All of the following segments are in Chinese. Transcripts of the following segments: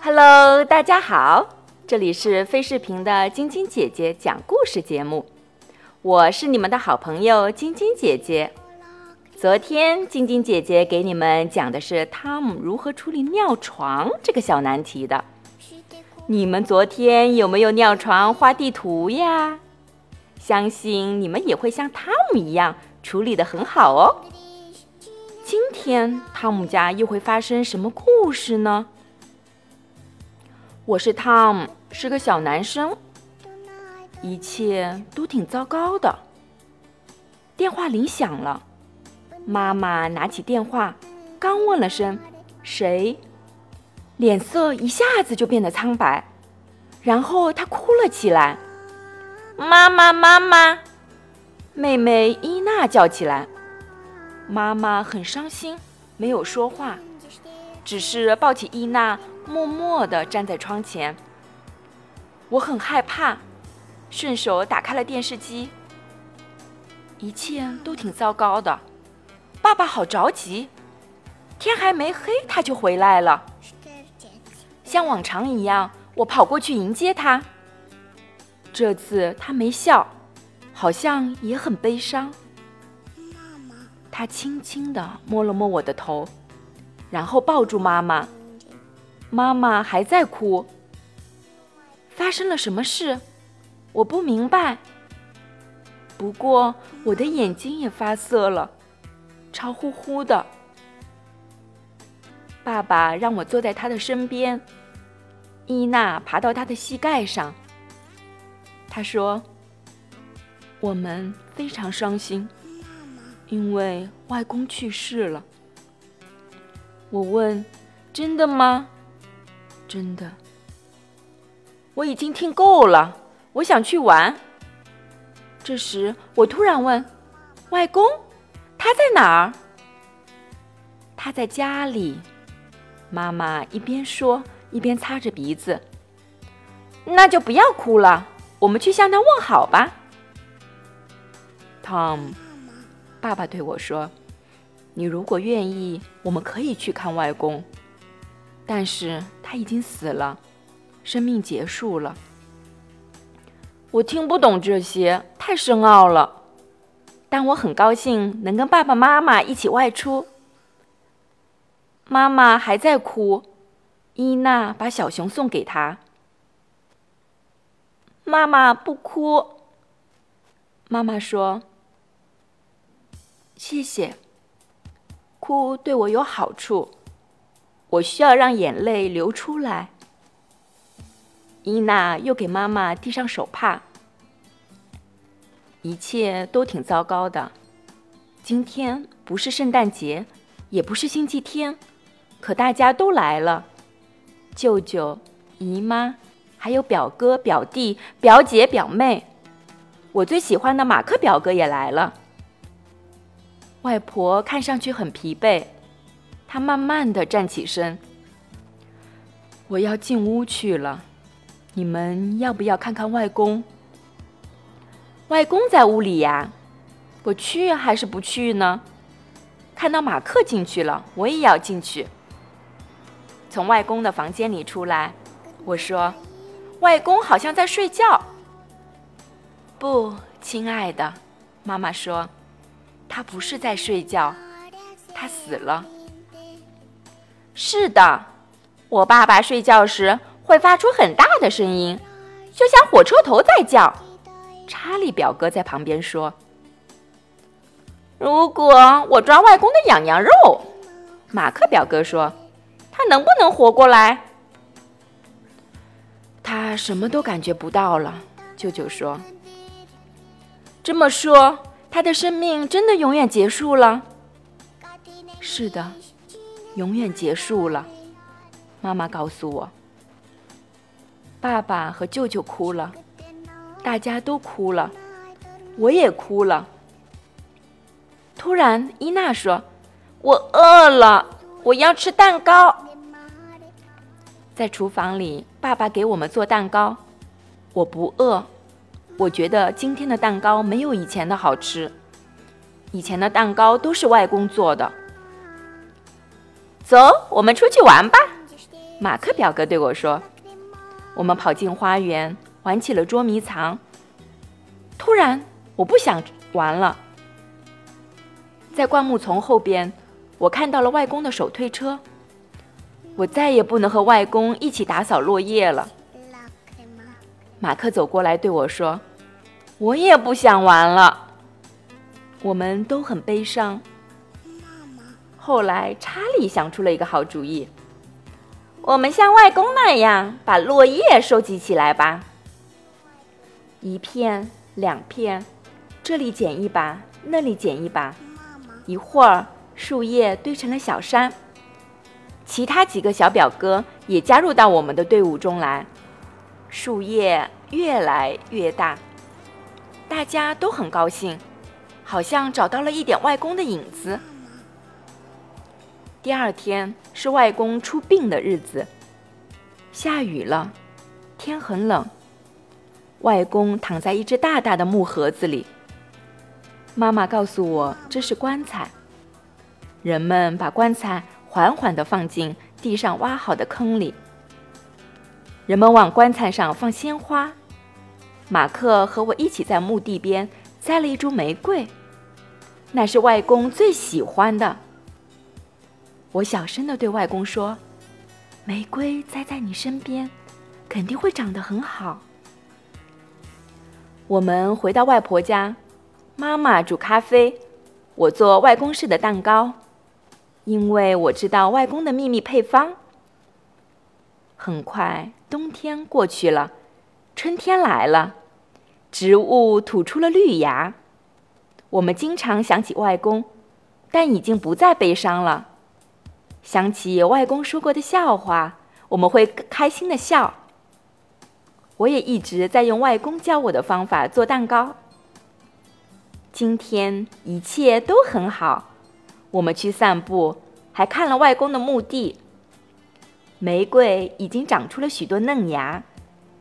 Hello，大家好，这里是飞视频的晶晶姐姐讲故事节目，我是你们的好朋友晶晶姐姐。昨天晶晶姐姐给你们讲的是汤姆如何处理尿床这个小难题的。你们昨天有没有尿床画地图呀？相信你们也会像汤姆一样处理的很好哦。今天汤姆家又会发生什么故事呢？我是汤姆，是个小男生，一切都挺糟糕的。电话铃响了，妈妈拿起电话，刚问了声“谁”，脸色一下子就变得苍白，然后她哭了起来。妈妈，妈妈！妹妹伊娜叫起来。妈妈很伤心，没有说话，只是抱起伊娜。默默地站在窗前，我很害怕，顺手打开了电视机。一切都挺糟糕的，爸爸好着急，天还没黑他就回来了。像往常一样，我跑过去迎接他。这次他没笑，好像也很悲伤。他轻轻地摸了摸我的头，然后抱住妈妈。妈妈还在哭。发生了什么事？我不明白。不过我的眼睛也发涩了，潮乎乎的。爸爸让我坐在他的身边。伊娜爬到他的膝盖上。他说：“我们非常伤心，因为外公去世了。”我问：“真的吗？”真的，我已经听够了，我想去玩。这时，我突然问：“外公，他在哪儿？”他在家里。妈妈一边说，一边擦着鼻子。那就不要哭了，我们去向他问好吧。Tom，爸爸对我说：“你如果愿意，我们可以去看外公。”但是他已经死了，生命结束了。我听不懂这些，太深奥了。但我很高兴能跟爸爸妈妈一起外出。妈妈还在哭，伊娜把小熊送给她。妈妈不哭。妈妈说：“谢谢，哭对我有好处。”我需要让眼泪流出来。伊娜又给妈妈递上手帕。一切都挺糟糕的。今天不是圣诞节，也不是星期天，可大家都来了：舅舅、姨妈，还有表哥、表弟、表姐、表妹。我最喜欢的马克表哥也来了。外婆看上去很疲惫。她慢慢的站起身，我要进屋去了。你们要不要看看外公？外公在屋里呀，我去还是不去呢？看到马克进去了，我也要进去。从外公的房间里出来，我说：“外公好像在睡觉。”不，亲爱的，妈妈说：“他不是在睡觉，他死了。”是的，我爸爸睡觉时会发出很大的声音，就像火车头在叫。查理表哥在旁边说：“如果我抓外公的痒痒肉，马克表哥说，他能不能活过来？”他什么都感觉不到了，舅舅说：“这么说，他的生命真的永远结束了？”是的。永远结束了，妈妈告诉我。爸爸和舅舅哭了，大家都哭了，我也哭了。突然，伊娜说：“我饿了，我要吃蛋糕。”在厨房里，爸爸给我们做蛋糕。我不饿，我觉得今天的蛋糕没有以前的好吃。以前的蛋糕都是外公做的。走，我们出去玩吧，马克表哥对我说。我们跑进花园，玩起了捉迷藏。突然，我不想玩了。在灌木丛后边，我看到了外公的手推车。我再也不能和外公一起打扫落叶了。马克走过来对我说：“我也不想玩了。”我们都很悲伤。后来，查理想出了一个好主意：我们像外公那样把落叶收集起来吧。一片，两片，这里捡一把，那里捡一把。一会儿，树叶堆成了小山。其他几个小表哥也加入到我们的队伍中来，树叶越来越大，大家都很高兴，好像找到了一点外公的影子。第二天是外公出殡的日子，下雨了，天很冷，外公躺在一只大大的木盒子里。妈妈告诉我这是棺材，人们把棺材。缓缓地放进地上挖好的坑里。人们往棺材上放鲜花。马克和我一起在墓地边栽了一株玫瑰，那是外公最喜欢的。我小声地对外公说：“玫瑰栽在你身边，肯定会长得很好。”我们回到外婆家，妈妈煮咖啡，我做外公式的蛋糕。因为我知道外公的秘密配方。很快，冬天过去了，春天来了，植物吐出了绿芽。我们经常想起外公，但已经不再悲伤了。想起外公说过的笑话，我们会开心的笑。我也一直在用外公教我的方法做蛋糕。今天一切都很好。我们去散步，还看了外公的墓地。玫瑰已经长出了许多嫩芽，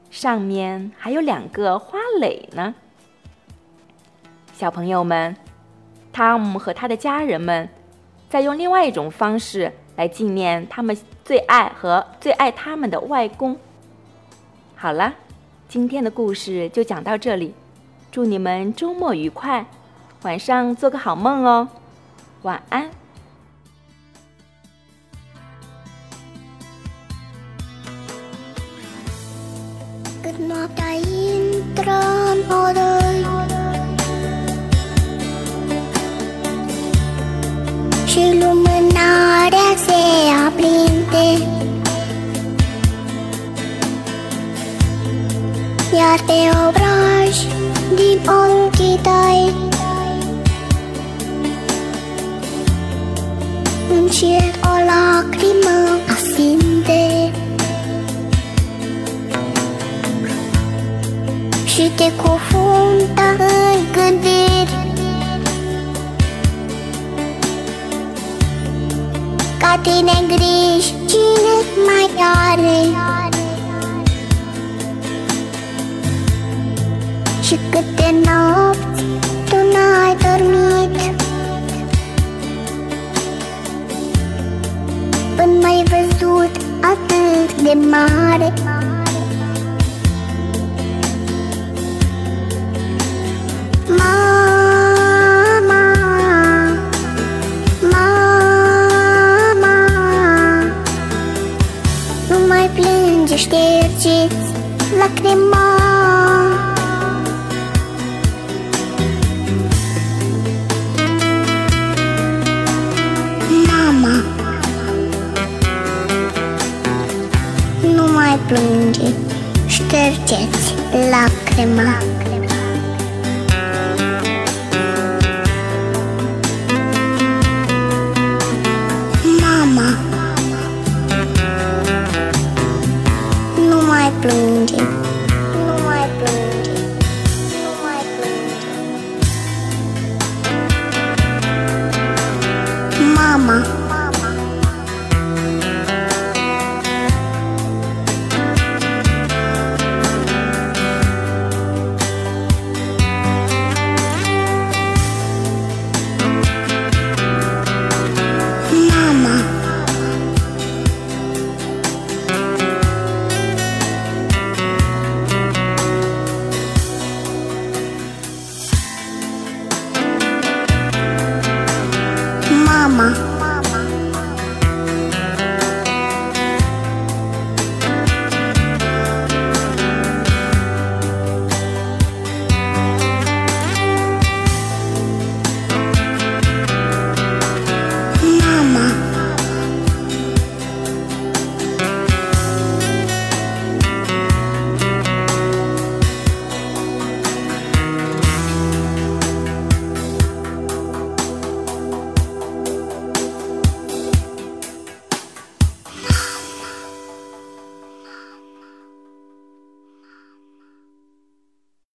上面还有两个花蕾呢。小朋友们，汤姆和他的家人们在用另外一种方式来纪念他们最爱和最爱他们的外公。好了，今天的故事就讲到这里，祝你们周末愉快，晚上做个好梦哦。晚安。Good night, Iar pe obraj din ochii tăi. Încet o lacrimă asinte Și te cufundă în gândiri. Ca tine griji cine mai are câte nopți tu n-ai dormit. Când mai văzut atât de mare. Mama Mama Nu mai plânge, ștergeți lacrima plânge, ștergeți lacrima.